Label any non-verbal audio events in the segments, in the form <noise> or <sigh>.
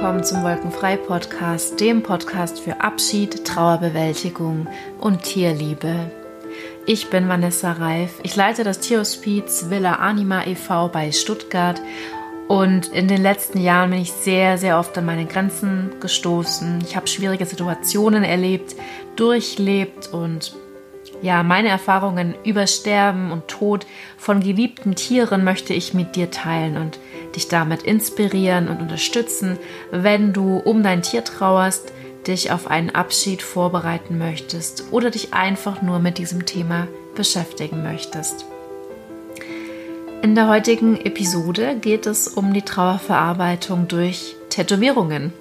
willkommen zum Wolkenfrei Podcast, dem Podcast für Abschied, Trauerbewältigung und Tierliebe. Ich bin Vanessa Reif. Ich leite das Tierhospiz Villa Anima e.V. bei Stuttgart und in den letzten Jahren bin ich sehr, sehr oft an meine Grenzen gestoßen. Ich habe schwierige Situationen erlebt, durchlebt und ja, meine Erfahrungen über Sterben und Tod von geliebten Tieren möchte ich mit dir teilen und dich damit inspirieren und unterstützen, wenn du um dein Tier trauerst, dich auf einen Abschied vorbereiten möchtest oder dich einfach nur mit diesem Thema beschäftigen möchtest. In der heutigen Episode geht es um die Trauerverarbeitung durch Tätowierungen.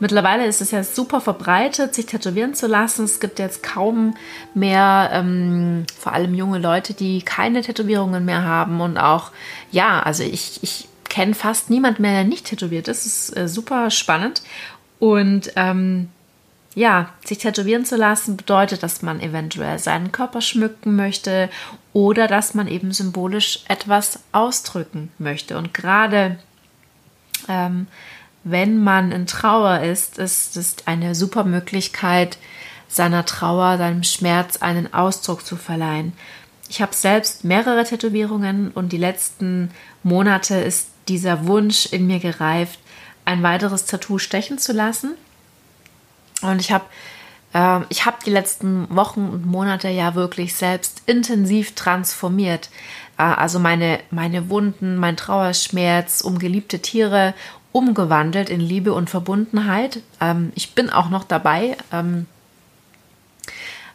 Mittlerweile ist es ja super verbreitet, sich tätowieren zu lassen. Es gibt jetzt kaum mehr, ähm, vor allem junge Leute, die keine Tätowierungen mehr haben. Und auch, ja, also ich, ich kenne fast niemand mehr, der nicht tätowiert ist. Das ist äh, super spannend. Und ähm, ja, sich tätowieren zu lassen bedeutet, dass man eventuell seinen Körper schmücken möchte oder dass man eben symbolisch etwas ausdrücken möchte. Und gerade ähm, wenn man in Trauer ist, ist es eine super Möglichkeit, seiner Trauer, seinem Schmerz einen Ausdruck zu verleihen. Ich habe selbst mehrere Tätowierungen und die letzten Monate ist dieser Wunsch in mir gereift, ein weiteres Tattoo stechen zu lassen. Und ich habe äh, ich habe die letzten Wochen und Monate ja wirklich selbst intensiv transformiert. Äh, also meine, meine Wunden, mein Trauerschmerz um geliebte Tiere umgewandelt in Liebe und Verbundenheit. Ähm, ich bin auch noch dabei. Ähm,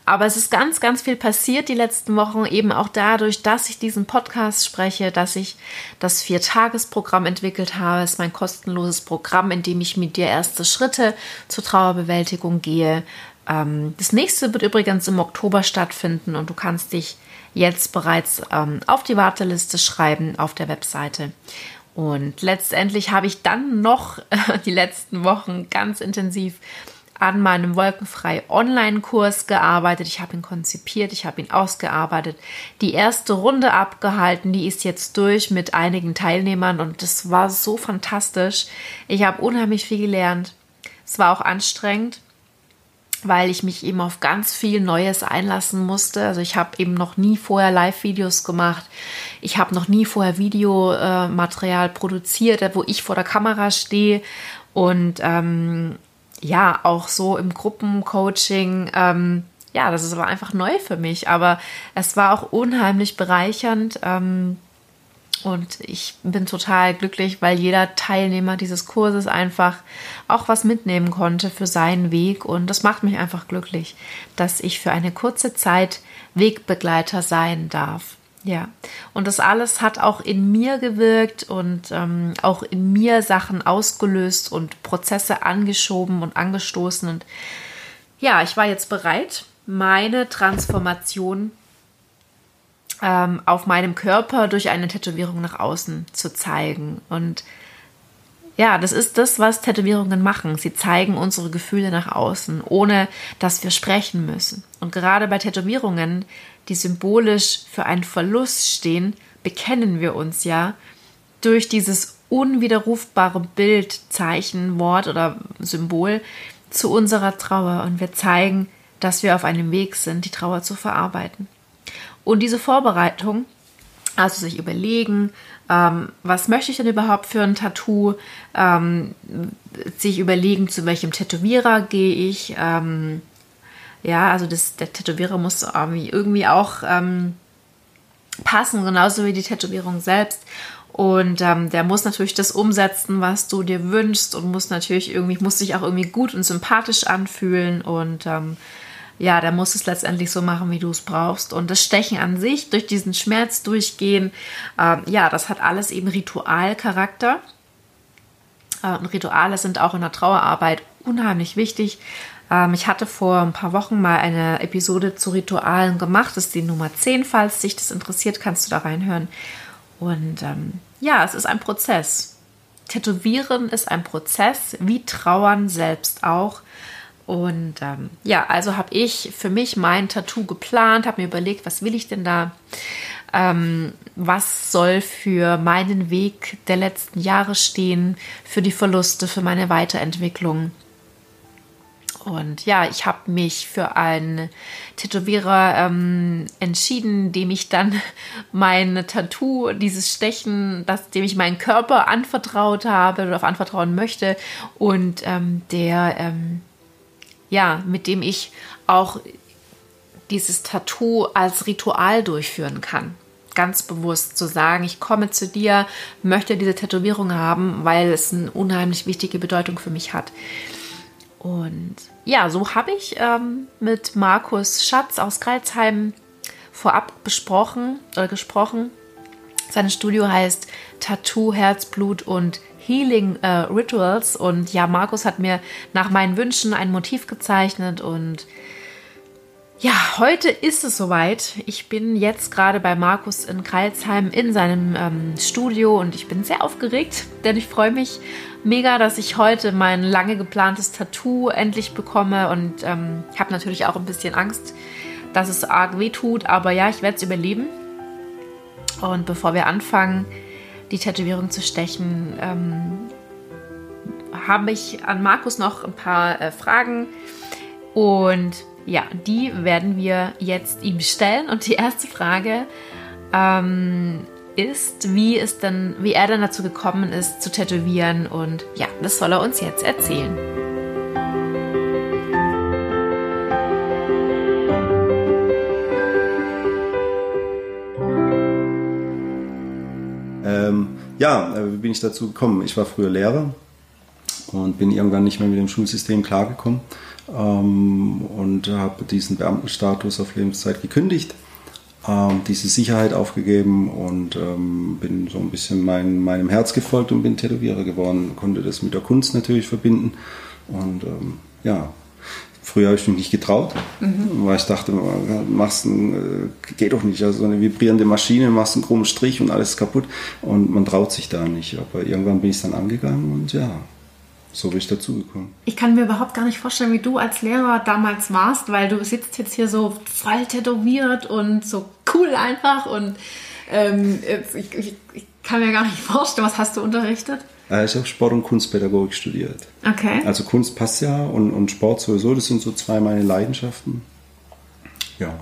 aber es ist ganz, ganz viel passiert die letzten Wochen, eben auch dadurch, dass ich diesen Podcast spreche, dass ich das Viertagesprogramm entwickelt habe. Es ist mein kostenloses Programm, in dem ich mit dir erste Schritte zur Trauerbewältigung gehe. Ähm, das nächste wird übrigens im Oktober stattfinden und du kannst dich jetzt bereits ähm, auf die Warteliste schreiben auf der Webseite. Und letztendlich habe ich dann noch <laughs> die letzten Wochen ganz intensiv an meinem Wolkenfrei Online-Kurs gearbeitet. Ich habe ihn konzipiert, ich habe ihn ausgearbeitet, die erste Runde abgehalten, die ist jetzt durch mit einigen Teilnehmern und das war so fantastisch. Ich habe unheimlich viel gelernt. Es war auch anstrengend, weil ich mich eben auf ganz viel Neues einlassen musste. Also ich habe eben noch nie vorher Live-Videos gemacht. Ich habe noch nie vorher Videomaterial produziert, wo ich vor der Kamera stehe und ähm, ja, auch so im Gruppencoaching, ähm, ja, das ist aber einfach neu für mich, aber es war auch unheimlich bereichernd. Ähm, und ich bin total glücklich, weil jeder Teilnehmer dieses Kurses einfach auch was mitnehmen konnte für seinen Weg. Und das macht mich einfach glücklich, dass ich für eine kurze Zeit Wegbegleiter sein darf. Ja, und das alles hat auch in mir gewirkt und ähm, auch in mir Sachen ausgelöst und Prozesse angeschoben und angestoßen. Und ja, ich war jetzt bereit, meine Transformation ähm, auf meinem Körper durch eine Tätowierung nach außen zu zeigen. Und ja, das ist das, was Tätowierungen machen. Sie zeigen unsere Gefühle nach außen, ohne dass wir sprechen müssen. Und gerade bei Tätowierungen die symbolisch für einen Verlust stehen, bekennen wir uns ja durch dieses unwiderrufbare Bild, Zeichen, Wort oder Symbol zu unserer Trauer und wir zeigen, dass wir auf einem Weg sind, die Trauer zu verarbeiten. Und diese Vorbereitung, also sich überlegen, ähm, was möchte ich denn überhaupt für ein Tattoo, ähm, sich überlegen, zu welchem Tätowierer gehe ich, ähm, ja, also das, der Tätowierer muss irgendwie, irgendwie auch ähm, passen, genauso wie die Tätowierung selbst. Und ähm, der muss natürlich das umsetzen, was du dir wünschst und muss natürlich irgendwie, muss sich auch irgendwie gut und sympathisch anfühlen und ähm, ja, der muss es letztendlich so machen, wie du es brauchst. Und das Stechen an sich, durch diesen Schmerz durchgehen, ähm, ja, das hat alles eben Ritualcharakter. Äh, und Rituale sind auch in der Trauerarbeit unheimlich wichtig. Ähm, ich hatte vor ein paar Wochen mal eine Episode zu Ritualen gemacht. Das ist die Nummer 10. Falls dich das interessiert, kannst du da reinhören. Und ähm, ja, es ist ein Prozess. Tätowieren ist ein Prozess, wie Trauern selbst auch. Und ähm, ja, also habe ich für mich mein Tattoo geplant, habe mir überlegt, was will ich denn da? ähm, was soll für meinen Weg der letzten Jahre stehen, für die Verluste, für meine Weiterentwicklung. Und ja, ich habe mich für einen Tätowierer ähm, entschieden, dem ich dann <laughs> mein Tattoo, dieses Stechen, das, dem ich meinen Körper anvertraut habe oder anvertrauen möchte und ähm, der, ähm, ja, mit dem ich auch dieses Tattoo als Ritual durchführen kann ganz bewusst zu sagen, ich komme zu dir, möchte diese Tätowierung haben, weil es eine unheimlich wichtige Bedeutung für mich hat. Und ja, so habe ich ähm, mit Markus Schatz aus Kreilsheim vorab besprochen oder gesprochen. Sein Studio heißt Tattoo, Herzblut und Healing äh, Rituals. Und ja, Markus hat mir nach meinen Wünschen ein Motiv gezeichnet und ja, heute ist es soweit. Ich bin jetzt gerade bei Markus in Kreilsheim in seinem ähm, Studio und ich bin sehr aufgeregt, denn ich freue mich mega, dass ich heute mein lange geplantes Tattoo endlich bekomme und ähm, habe natürlich auch ein bisschen Angst, dass es arg weh tut, aber ja, ich werde es überleben. Und bevor wir anfangen, die Tätowierung zu stechen, ähm, habe ich an Markus noch ein paar äh, Fragen und ja, die werden wir jetzt ihm stellen. Und die erste Frage ähm, ist, wie, es denn, wie er dann dazu gekommen ist, zu tätowieren. Und ja, das soll er uns jetzt erzählen. Ähm, ja, äh, wie bin ich dazu gekommen? Ich war früher Lehrer und bin irgendwann nicht mehr mit dem Schulsystem klargekommen ähm, und habe diesen Beamtenstatus auf Lebenszeit gekündigt, ähm, diese Sicherheit aufgegeben und ähm, bin so ein bisschen mein, meinem Herz gefolgt und bin Tätowierer geworden, konnte das mit der Kunst natürlich verbinden und ähm, ja, Früher habe ich mich nicht getraut, mhm. weil ich dachte, machst ein, äh, geht doch nicht. Also eine vibrierende Maschine, machst einen krummen Strich und alles kaputt. Und man traut sich da nicht. Aber irgendwann bin ich dann angegangen und ja, so bin ich dazugekommen. Ich kann mir überhaupt gar nicht vorstellen, wie du als Lehrer damals warst, weil du sitzt jetzt hier so voll tätowiert und so cool einfach und ähm, ich, ich, ich, kann mir gar nicht vorstellen, was hast du unterrichtet? Äh, ich habe Sport- und Kunstpädagogik studiert. Okay. Also Kunst passt ja und, und Sport sowieso, das sind so zwei meine Leidenschaften. Ja.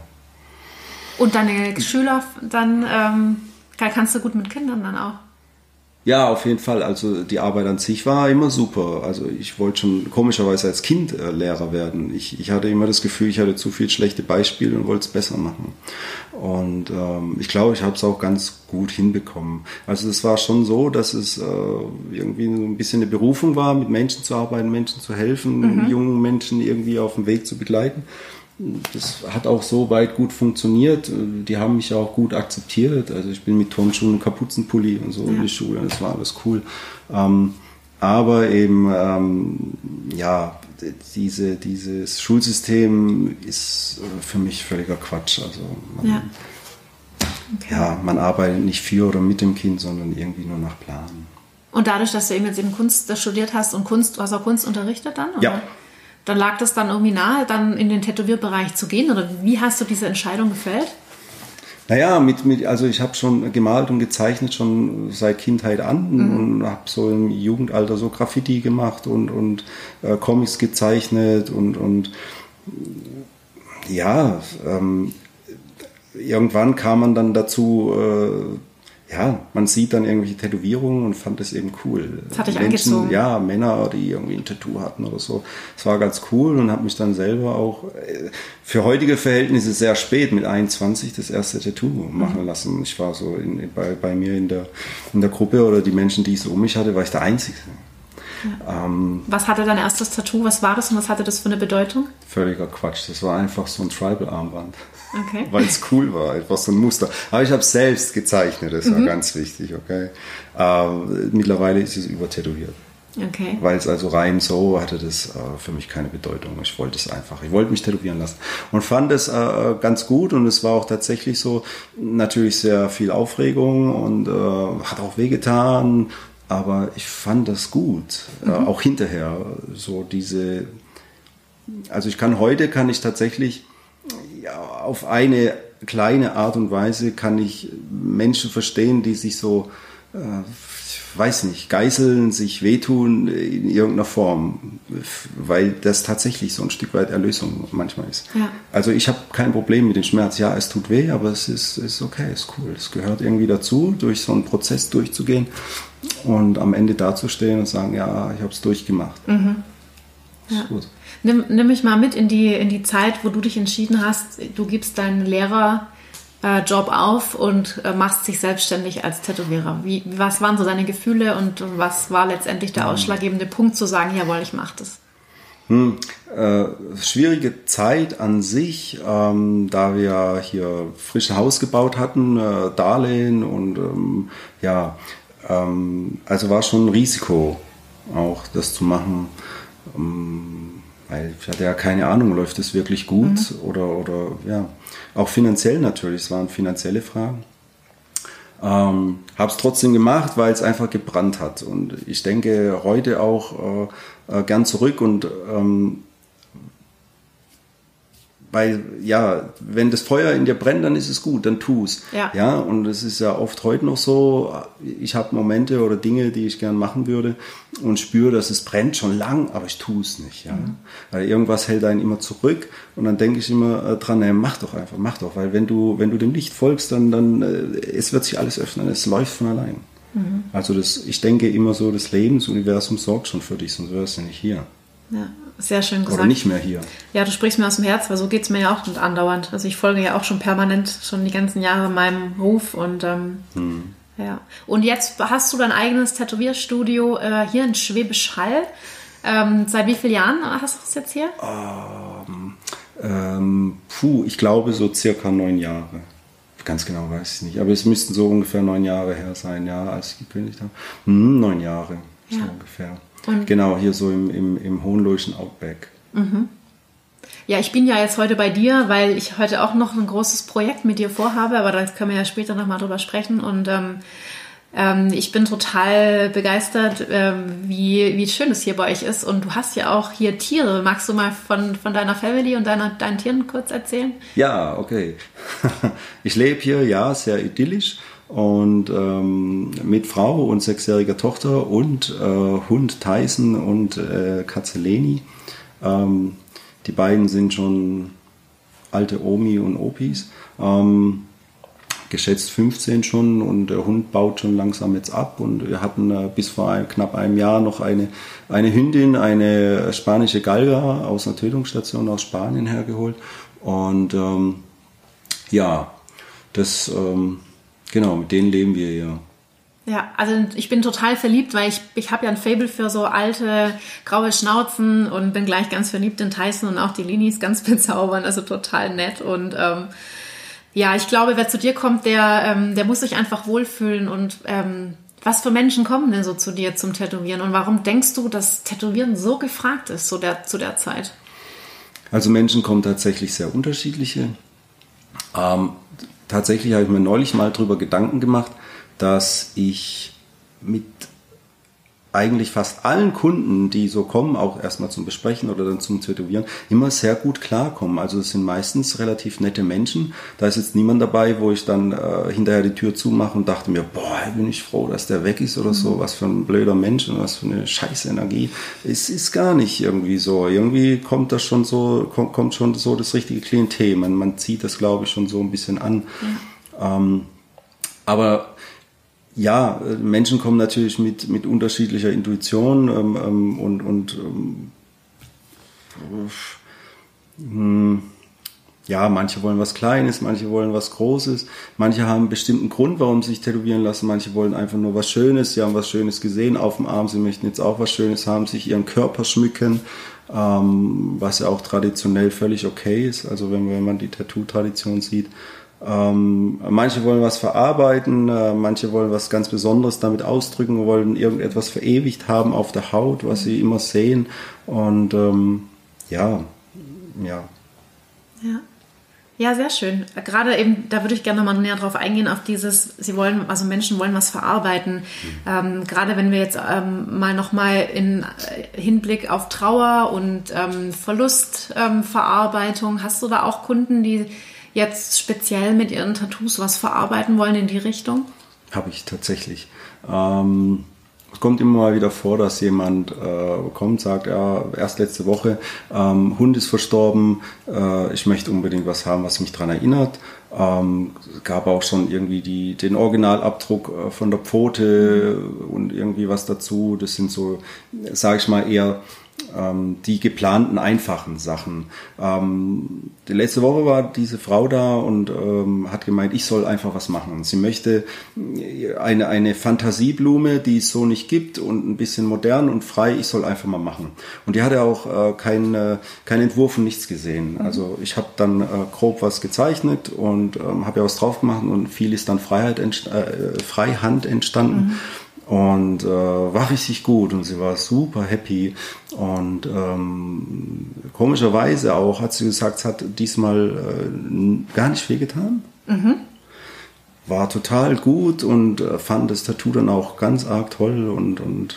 Und deine Schüler dann, ähm, kannst du gut mit Kindern dann auch? Ja, auf jeden Fall. Also die Arbeit an sich war immer super. Also ich wollte schon komischerweise als Kind äh, Lehrer werden. Ich, ich hatte immer das Gefühl, ich hatte zu viel schlechte Beispiele und wollte es besser machen. Und ähm, ich glaube, ich habe es auch ganz gut hinbekommen. Also es war schon so, dass es äh, irgendwie so ein bisschen eine Berufung war, mit Menschen zu arbeiten, Menschen zu helfen, mhm. jungen Menschen irgendwie auf dem Weg zu begleiten das hat auch so weit gut funktioniert. Die haben mich auch gut akzeptiert. Also ich bin mit Turnschuhen und Kapuzenpulli und so ja. in die Schule. Das war alles cool. Ähm, aber eben, ähm, ja, diese, dieses Schulsystem ist für mich völliger Quatsch. Also man, ja. Okay. ja, man arbeitet nicht für oder mit dem Kind, sondern irgendwie nur nach Plan. Und dadurch, dass du eben jetzt in Kunst studiert hast und Kunst, du hast auch Kunst unterrichtet dann? Oder? Ja, dann lag das dann irgendwie nahe, dann in den Tätowierbereich zu gehen? Oder wie hast du diese Entscheidung gefällt? Naja, mit, mit, also ich habe schon gemalt und gezeichnet schon seit Kindheit an mhm. und habe so im Jugendalter so Graffiti gemacht und, und äh, Comics gezeichnet und, und ja, ähm, irgendwann kam man dann dazu, äh, ja, man sieht dann irgendwelche Tätowierungen und fand das eben cool. Das hatte ich Menschen, angezogen. Ja, Männer, die irgendwie ein Tattoo hatten oder so. Das war ganz cool und habe mich dann selber auch äh, für heutige Verhältnisse sehr spät mit 21 das erste Tattoo machen mhm. lassen. Ich war so in, bei, bei mir in der, in der Gruppe oder die Menschen, die ich so um mich hatte, war ich der Einzige. Ja. Ähm, was hatte dein erstes Tattoo? Was war das und was hatte das für eine Bedeutung? Völliger Quatsch. Das war einfach so ein Tribal-Armband. Okay. <laughs> Weil es cool war, einfach so ein Muster. Aber ich habe es selbst gezeichnet, das war mhm. ganz wichtig, okay. Äh, mittlerweile ist es übertätowiert. Okay. Weil es also rein so hatte das äh, für mich keine Bedeutung. Ich wollte es einfach. Ich wollte mich tätowieren lassen und fand es äh, ganz gut und es war auch tatsächlich so natürlich sehr viel Aufregung und äh, hat auch wehgetan, aber ich fand das gut. Äh, mhm. auch hinterher so diese. Also ich kann heute kann ich tatsächlich ja, auf eine kleine Art und Weise kann ich Menschen verstehen, die sich so, äh, ich weiß nicht, geißeln, sich wehtun in irgendeiner Form, weil das tatsächlich so ein Stück weit Erlösung manchmal ist. Ja. Also ich habe kein Problem mit dem Schmerz. Ja, es tut weh, aber es ist, ist okay, ist cool. Es gehört irgendwie dazu, durch so einen Prozess durchzugehen und am Ende dazustehen und sagen, ja, ich habe es durchgemacht. Mhm. Ja. Nimm, nimm mich mal mit in die, in die Zeit, wo du dich entschieden hast, du gibst deinen Lehrerjob äh, auf und äh, machst dich selbstständig als Tätowierer. Wie, was waren so deine Gefühle und was war letztendlich der ausschlaggebende Punkt zu sagen, jawohl, ich mache das? Hm, äh, schwierige Zeit an sich, ähm, da wir hier frische Haus gebaut hatten, äh, Darlehen und ähm, ja, ähm, also war schon ein Risiko auch das zu machen. Weil ich hatte ja keine Ahnung, läuft es wirklich gut mhm. oder, oder ja, auch finanziell natürlich, es waren finanzielle Fragen. Ähm, habe es trotzdem gemacht, weil es einfach gebrannt hat. Und ich denke heute auch äh, äh, gern zurück und ähm, weil ja, wenn das Feuer in dir brennt, dann ist es gut, dann tu es. Ja. ja, und es ist ja oft heute noch so, ich habe Momente oder Dinge, die ich gern machen würde und spüre, dass es brennt schon lang, aber ich tue es nicht. Ja? Mhm. Weil irgendwas hält einen immer zurück und dann denke ich immer äh, dran, naja, mach doch einfach, mach doch, weil wenn du, wenn du dem Licht folgst, dann, dann äh, es wird sich alles öffnen, es läuft von allein. Mhm. Also das, ich denke immer so, das Lebensuniversum sorgt schon für dich, sonst wärst du nicht hier. Ja, sehr schön gesagt. Oder nicht mehr hier. Ja, du sprichst mir aus dem Herz, weil so geht es mir ja auch andauernd. Also ich folge ja auch schon permanent, schon die ganzen Jahre meinem Ruf und ähm, hm. ja. Und jetzt hast du dein eigenes Tätowierstudio äh, hier in Schwäbisch Hall. Ähm, seit wie vielen Jahren hast du das jetzt hier? Ähm, ähm, puh, ich glaube so circa neun Jahre. Ganz genau weiß ich nicht. Aber es müssten so ungefähr neun Jahre her sein, ja, als ich gekündigt habe. Hm, neun Jahre, ja. so ungefähr. Und genau, hier so im, im, im Hohenloischen Outback. Mhm. Ja, ich bin ja jetzt heute bei dir, weil ich heute auch noch ein großes Projekt mit dir vorhabe, aber da können wir ja später nochmal drüber sprechen. Und ähm, ähm, ich bin total begeistert, ähm, wie, wie schön es hier bei euch ist. Und du hast ja auch hier Tiere. Magst du mal von, von deiner Family und deiner, deinen Tieren kurz erzählen? Ja, okay. <laughs> ich lebe hier, ja, sehr idyllisch und ähm, mit Frau und sechsjähriger Tochter und äh, Hund Tyson und äh, Katze Leni. Ähm, die beiden sind schon alte Omi und Opis. Ähm, geschätzt 15 schon und der Hund baut schon langsam jetzt ab und wir hatten äh, bis vor ein, knapp einem Jahr noch eine, eine Hündin, eine spanische Galga aus einer Tötungsstation aus Spanien hergeholt und ähm, ja, das ähm, Genau, mit denen leben wir ja. Ja, also ich bin total verliebt, weil ich, ich habe ja ein Fable für so alte graue Schnauzen und bin gleich ganz verliebt in Tyson und auch die Linis ganz <laughs> bezaubernd, also total nett. Und ähm, ja, ich glaube, wer zu dir kommt, der, ähm, der muss sich einfach wohlfühlen. Und ähm, was für Menschen kommen denn so zu dir zum Tätowieren? Und warum denkst du, dass Tätowieren so gefragt ist zu der, zu der Zeit? Also Menschen kommen tatsächlich sehr unterschiedliche. Ähm, tatsächlich habe ich mir neulich mal darüber Gedanken gemacht, dass ich mit eigentlich fast allen Kunden, die so kommen, auch erstmal zum Besprechen oder dann zum Tätowieren, immer sehr gut klarkommen. Also es sind meistens relativ nette Menschen. Da ist jetzt niemand dabei, wo ich dann äh, hinterher die Tür zumache und dachte mir, boah, bin ich froh, dass der weg ist oder so. Mhm. Was für ein blöder Mensch und was für eine scheiß Energie. Es ist gar nicht irgendwie so. Irgendwie kommt das schon so, kommt, kommt schon so das richtige Klientel. Man, man zieht das, glaube ich, schon so ein bisschen an. Ja. Ähm, aber ja, Menschen kommen natürlich mit, mit unterschiedlicher Intuition ähm, ähm, und, und ähm, hm, ja, manche wollen was Kleines, manche wollen was Großes, manche haben einen bestimmten Grund, warum sie sich tätowieren lassen, manche wollen einfach nur was Schönes, sie haben was Schönes gesehen auf dem Arm, sie möchten jetzt auch was Schönes haben, sich ihren Körper schmücken, ähm, was ja auch traditionell völlig okay ist, also wenn, wenn man die Tattoo-Tradition sieht. Ähm, manche wollen was verarbeiten, äh, manche wollen was ganz Besonderes damit ausdrücken, wollen irgendetwas verewigt haben auf der Haut, was sie immer sehen. Und ähm, ja, ja. Ja. Ja, sehr schön. Gerade eben, da würde ich gerne nochmal näher drauf eingehen, auf dieses, sie wollen, also Menschen wollen was verarbeiten. Mhm. Ähm, gerade wenn wir jetzt ähm, mal nochmal in äh, Hinblick auf Trauer und ähm, Verlustverarbeitung, hast du da auch Kunden, die jetzt speziell mit ihren Tattoos was verarbeiten wollen in die Richtung? Habe ich tatsächlich. Ähm, es kommt immer mal wieder vor, dass jemand äh, kommt, sagt, ja, erst letzte Woche, ähm, Hund ist verstorben, äh, ich möchte unbedingt was haben, was mich daran erinnert. Ähm, gab auch schon irgendwie die, den Originalabdruck äh, von der Pfote und irgendwie was dazu. Das sind so, sage ich mal, eher die geplanten einfachen Sachen. Ähm, die letzte Woche war diese Frau da und ähm, hat gemeint, ich soll einfach was machen. Sie möchte eine, eine Fantasieblume, die es so nicht gibt und ein bisschen modern und frei, ich soll einfach mal machen. Und die hatte auch äh, keinen äh, kein Entwurf und nichts gesehen. Mhm. Also ich habe dann äh, grob was gezeichnet und ähm, habe ja was drauf gemacht und viel ist dann Freiheit entst äh, Freihand entstanden. Mhm und äh, war richtig gut und sie war super happy und ähm, komischerweise auch hat sie gesagt, es hat diesmal äh, gar nicht wehgetan. Mhm. War total gut und äh, fand das Tattoo dann auch ganz arg toll und, und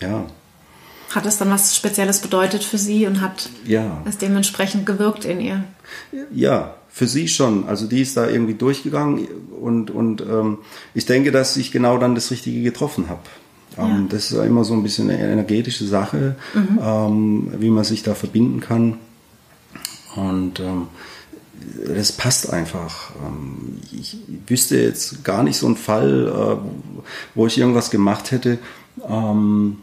ja. Hat es dann was Spezielles bedeutet für sie und hat ja. es dementsprechend gewirkt in ihr? Ja, für sie schon. Also die ist da irgendwie durchgegangen und, und ähm, ich denke, dass ich genau dann das Richtige getroffen habe. Ähm, ja. Das ist immer so ein bisschen eine energetische Sache, mhm. ähm, wie man sich da verbinden kann. Und ähm, das passt einfach. Ähm, ich wüsste jetzt gar nicht so einen Fall, äh, wo ich irgendwas gemacht hätte ähm,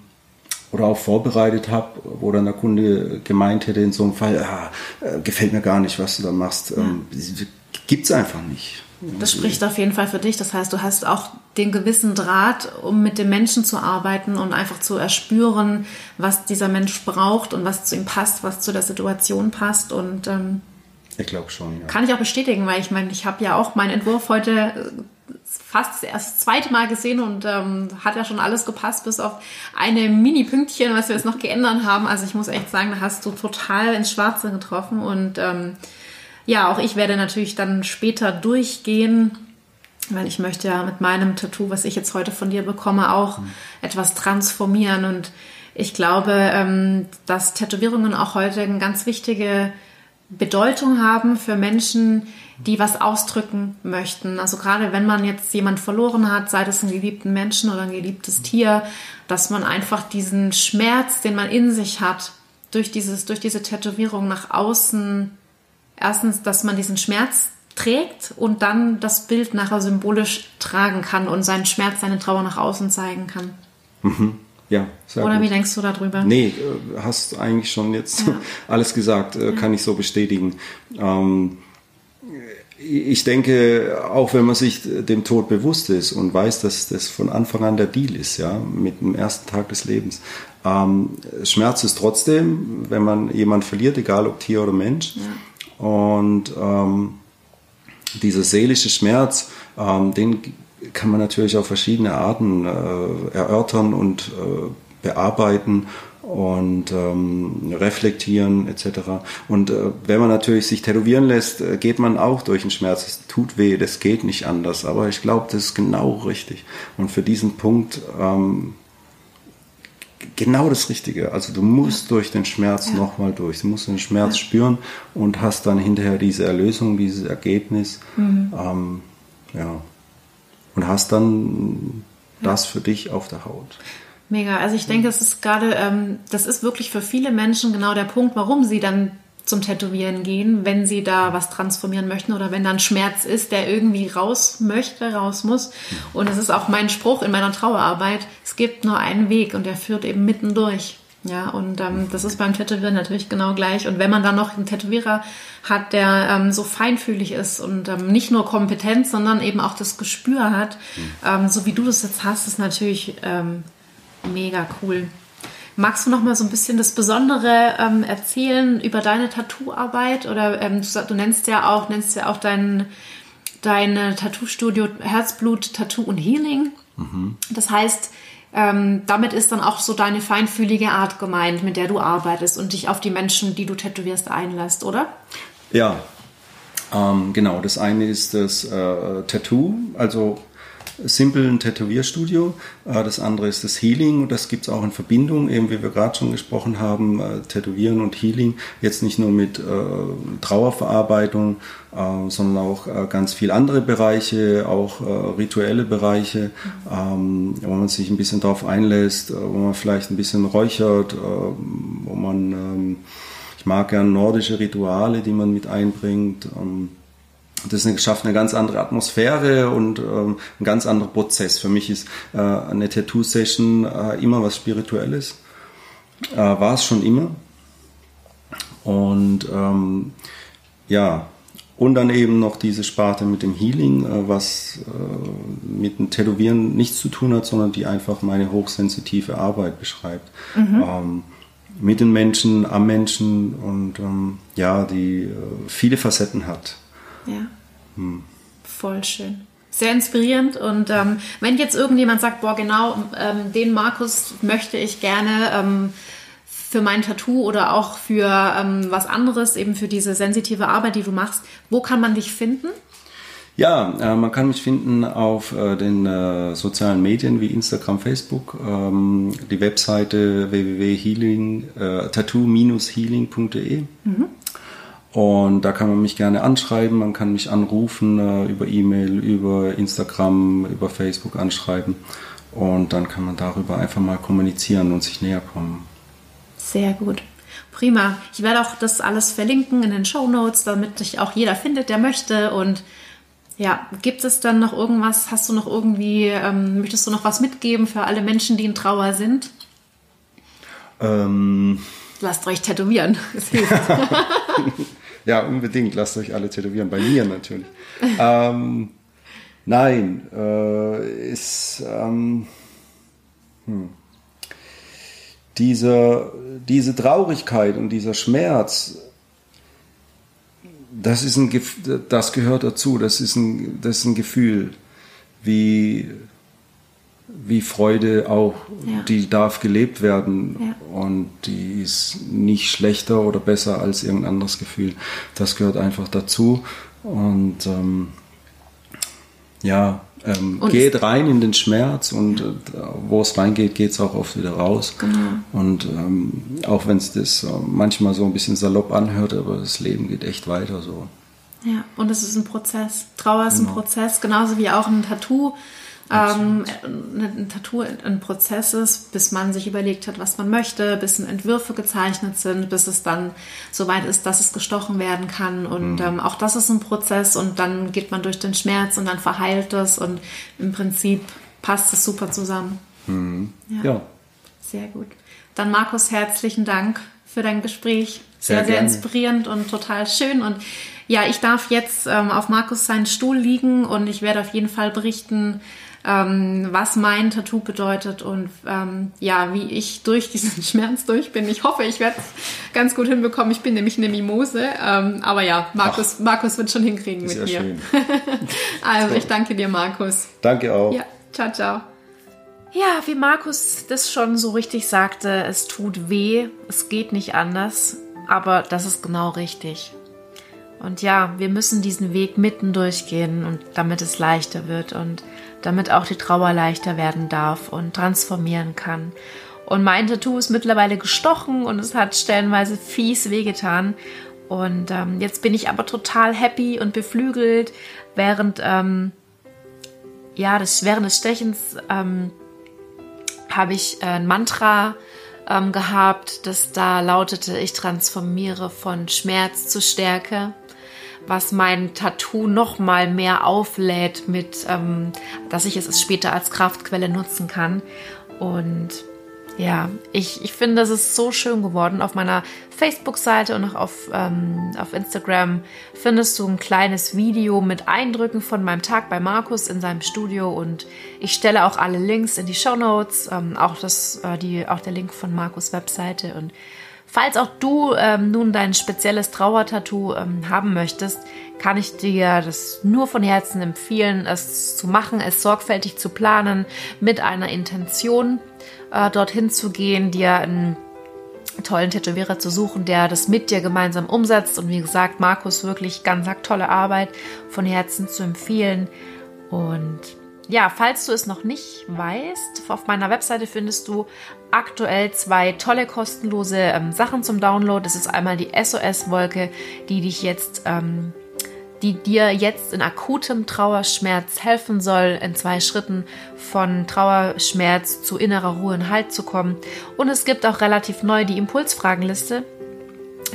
oder auch vorbereitet habe, wo dann der Kunde gemeint hätte in so einem Fall, ah, äh, gefällt mir gar nicht, was du da machst. Ähm, Gibt es einfach nicht. Das spricht auf jeden Fall für dich. Das heißt, du hast auch den gewissen Draht, um mit dem Menschen zu arbeiten und einfach zu erspüren, was dieser Mensch braucht und was zu ihm passt, was zu der Situation passt. Und ähm, ich glaube schon. Ja. Kann ich auch bestätigen, weil ich meine, ich habe ja auch meinen Entwurf heute fast erst das zweite Mal gesehen und ähm, hat ja schon alles gepasst, bis auf eine Mini-Pünktchen, was wir jetzt noch geändert haben. Also ich muss echt sagen, da hast du total ins Schwarze getroffen. Und ähm, ja, auch ich werde natürlich dann später durchgehen, weil ich möchte ja mit meinem Tattoo, was ich jetzt heute von dir bekomme, auch mhm. etwas transformieren. Und ich glaube, ähm, dass Tätowierungen auch heute eine ganz wichtige Bedeutung haben für Menschen, die was ausdrücken möchten. Also gerade wenn man jetzt jemand verloren hat, sei das einen geliebten Menschen oder ein geliebtes Tier, dass man einfach diesen Schmerz, den man in sich hat, durch dieses, durch diese Tätowierung nach außen, erstens, dass man diesen Schmerz trägt und dann das Bild nachher symbolisch tragen kann und seinen Schmerz, seine Trauer nach außen zeigen kann. Mhm. Ja, sehr Oder gut. wie denkst du darüber? Nee, äh, hast eigentlich schon jetzt ja. <laughs> alles gesagt, äh, kann ich so bestätigen. Ähm, ich denke, auch wenn man sich dem Tod bewusst ist und weiß, dass das von Anfang an der Deal ist, ja, mit dem ersten Tag des Lebens. Ähm, Schmerz ist trotzdem, wenn man jemanden verliert, egal ob Tier oder Mensch. Ja. Und ähm, dieser seelische Schmerz, ähm, den kann man natürlich auf verschiedene Arten äh, erörtern und äh, bearbeiten und ähm, reflektieren etc. Und äh, wenn man natürlich sich tätowieren lässt, äh, geht man auch durch den Schmerz. Es tut weh, das geht nicht anders. Aber ich glaube, das ist genau richtig. Und für diesen Punkt ähm, genau das Richtige. Also du musst durch den Schmerz ja. nochmal durch. Du musst den Schmerz ja. spüren und hast dann hinterher diese Erlösung, dieses Ergebnis. Mhm. Ähm, ja. Und hast dann das für dich auf der Haut. Mega. Also ich denke, es ist gerade, ähm, das ist wirklich für viele Menschen genau der Punkt, warum sie dann zum Tätowieren gehen, wenn sie da was transformieren möchten oder wenn da ein Schmerz ist, der irgendwie raus möchte, raus muss. Und es ist auch mein Spruch in meiner Trauerarbeit, es gibt nur einen Weg und der führt eben mittendurch. Ja, und ähm, das ist beim Tätowieren natürlich genau gleich. Und wenn man dann noch einen Tätowierer hat, der ähm, so feinfühlig ist und ähm, nicht nur kompetent, sondern eben auch das Gespür hat, ähm, so wie du das jetzt hast, ist natürlich ähm, Mega cool. Magst du noch mal so ein bisschen das Besondere ähm, erzählen über deine Tattooarbeit oder ähm, du, du, nennst ja auch nennst ja auch dein dein Tattoo-Studio Herzblut Tattoo und Healing. Mhm. Das heißt, ähm, damit ist dann auch so deine feinfühlige Art gemeint, mit der du arbeitest und dich auf die Menschen, die du tätowierst, einlässt, oder? Ja, ähm, genau. Das eine ist das äh, Tattoo, also simpel ein Tätowierstudio. Äh, das andere ist das Healing und das gibt es auch in Verbindung, eben wie wir gerade schon gesprochen haben, äh, Tätowieren und Healing. Jetzt nicht nur mit äh, Trauerverarbeitung, sondern auch ganz viele andere Bereiche, auch rituelle Bereiche, ähm, wo man sich ein bisschen darauf einlässt, wo man vielleicht ein bisschen räuchert, wo man, ähm, ich mag gern nordische Rituale, die man mit einbringt. Das schafft eine ganz andere Atmosphäre und ähm, ein ganz anderer Prozess. Für mich ist äh, eine Tattoo-Session äh, immer was Spirituelles. Äh, war es schon immer. Und ähm, ja, und dann eben noch diese Sparte mit dem Healing, äh, was äh, mit dem Tätowieren nichts zu tun hat, sondern die einfach meine hochsensitive Arbeit beschreibt. Mhm. Ähm, mit den Menschen, am Menschen und ähm, ja, die äh, viele Facetten hat. Ja. Hm. Voll schön. Sehr inspirierend. Und ähm, wenn jetzt irgendjemand sagt, boah, genau, ähm, den Markus möchte ich gerne ähm, für mein Tattoo oder auch für ähm, was anderes, eben für diese sensitive Arbeit, die du machst, wo kann man dich finden? Ja, äh, man kann mich finden auf äh, den äh, sozialen Medien wie Instagram, Facebook, ähm, die Webseite www.healing, äh, tattoo-healing.de. Mhm. Und da kann man mich gerne anschreiben, man kann mich anrufen äh, über E-Mail, über Instagram, über Facebook anschreiben. Und dann kann man darüber einfach mal kommunizieren und sich näher kommen. Sehr gut. Prima. Ich werde auch das alles verlinken in den Show Notes, damit sich auch jeder findet, der möchte. Und ja, gibt es dann noch irgendwas? Hast du noch irgendwie, ähm, möchtest du noch was mitgeben für alle Menschen, die in Trauer sind? Ähm. Lasst euch tätowieren. <laughs> <laughs> <laughs> Ja, unbedingt. Lasst euch alle tätowieren. Bei mir natürlich. ähm, nein, äh, ist ähm, hm. diese, diese Traurigkeit und dieser Schmerz, das ist ein, das gehört dazu. Das ist ein, das ist ein Gefühl, wie wie Freude auch, ja. die darf gelebt werden ja. und die ist nicht schlechter oder besser als irgendein anderes Gefühl. Das gehört einfach dazu und ähm, ja, ähm, und geht rein in den Schmerz und ja. äh, wo es reingeht, geht es auch oft wieder raus. Genau. Und ähm, auch wenn es das äh, manchmal so ein bisschen salopp anhört, aber das Leben geht echt weiter so. Ja, und es ist ein Prozess. Trauer ist genau. ein Prozess, genauso wie auch ein Tattoo ähm, ein Tattoo ein Prozess ist, bis man sich überlegt hat, was man möchte, bis Entwürfe gezeichnet sind, bis es dann soweit ist, dass es gestochen werden kann. Und mhm. ähm, auch das ist ein Prozess und dann geht man durch den Schmerz und dann verheilt es und im Prinzip passt es super zusammen. Mhm. Ja. ja. Sehr gut. Dann Markus, herzlichen Dank für dein Gespräch. Sehr, sehr, sehr inspirierend und total schön. Und ja, ich darf jetzt ähm, auf Markus seinen Stuhl liegen und ich werde auf jeden Fall berichten, ähm, was mein Tattoo bedeutet und ähm, ja, wie ich durch diesen <laughs> Schmerz durch bin. Ich hoffe, ich werde es ganz gut hinbekommen. Ich bin nämlich eine Mimose. Ähm, aber ja, Markus, Markus wird schon hinkriegen mit mir. <laughs> also ich danke dir, Markus. Danke auch. Ja, ciao, ciao. Ja, wie Markus das schon so richtig sagte, es tut weh, es geht nicht anders, aber das ist genau richtig. Und ja, wir müssen diesen Weg mitten durchgehen und damit es leichter wird und damit auch die Trauer leichter werden darf und transformieren kann. Und mein Tattoo ist mittlerweile gestochen und es hat stellenweise fies wehgetan. Und ähm, jetzt bin ich aber total happy und beflügelt, während ähm, ja, das, während des Stechens ähm, habe ich ein Mantra ähm, gehabt, das da lautete, ich transformiere von Schmerz zu Stärke was mein Tattoo noch mal mehr auflädt mit, ähm, dass ich es später als Kraftquelle nutzen kann. Und ja, ich, ich finde, es ist so schön geworden. Auf meiner Facebook-Seite und auch auf, ähm, auf Instagram findest du ein kleines Video mit Eindrücken von meinem Tag bei Markus in seinem Studio und ich stelle auch alle Links in die Show Notes, ähm, auch, äh, auch der Link von Markus Webseite und Falls auch du ähm, nun dein spezielles Trauertattoo ähm, haben möchtest, kann ich dir das nur von Herzen empfehlen, es zu machen, es sorgfältig zu planen, mit einer Intention äh, dorthin zu gehen, dir einen tollen Tätowierer zu suchen, der das mit dir gemeinsam umsetzt. Und wie gesagt, Markus wirklich ganz tolle Arbeit von Herzen zu empfehlen. Und ja, falls du es noch nicht weißt, auf meiner Webseite findest du aktuell zwei tolle kostenlose ähm, Sachen zum Download. Das ist einmal die SOS-Wolke, die dich jetzt, ähm, die dir jetzt in akutem Trauerschmerz helfen soll, in zwei Schritten von Trauerschmerz zu innerer Ruhe und Halt zu kommen. Und es gibt auch relativ neu die Impulsfragenliste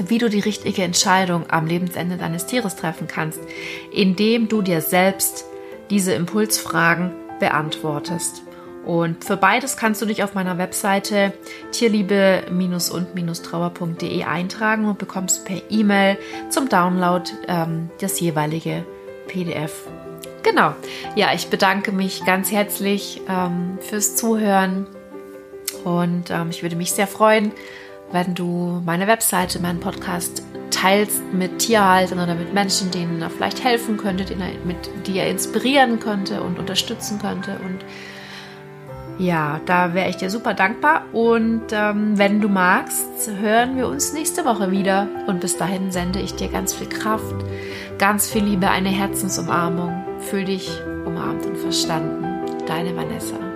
wie du die richtige Entscheidung am Lebensende deines Tieres treffen kannst, indem du dir selbst diese Impulsfragen beantwortest. Und für beides kannst du dich auf meiner Webseite tierliebe-und-trauer.de eintragen und bekommst per E-Mail zum Download ähm, das jeweilige PDF. Genau. Ja, ich bedanke mich ganz herzlich ähm, fürs Zuhören und ähm, ich würde mich sehr freuen, wenn du meine Webseite, meinen Podcast teilst mit Tierhaltern oder mit Menschen, denen er vielleicht helfen könnte, denen er, mit, die er inspirieren könnte und unterstützen könnte. Und ja, da wäre ich dir super dankbar. Und ähm, wenn du magst, hören wir uns nächste Woche wieder. Und bis dahin sende ich dir ganz viel Kraft, ganz viel Liebe, eine Herzensumarmung. Fühl dich umarmt und verstanden. Deine Vanessa.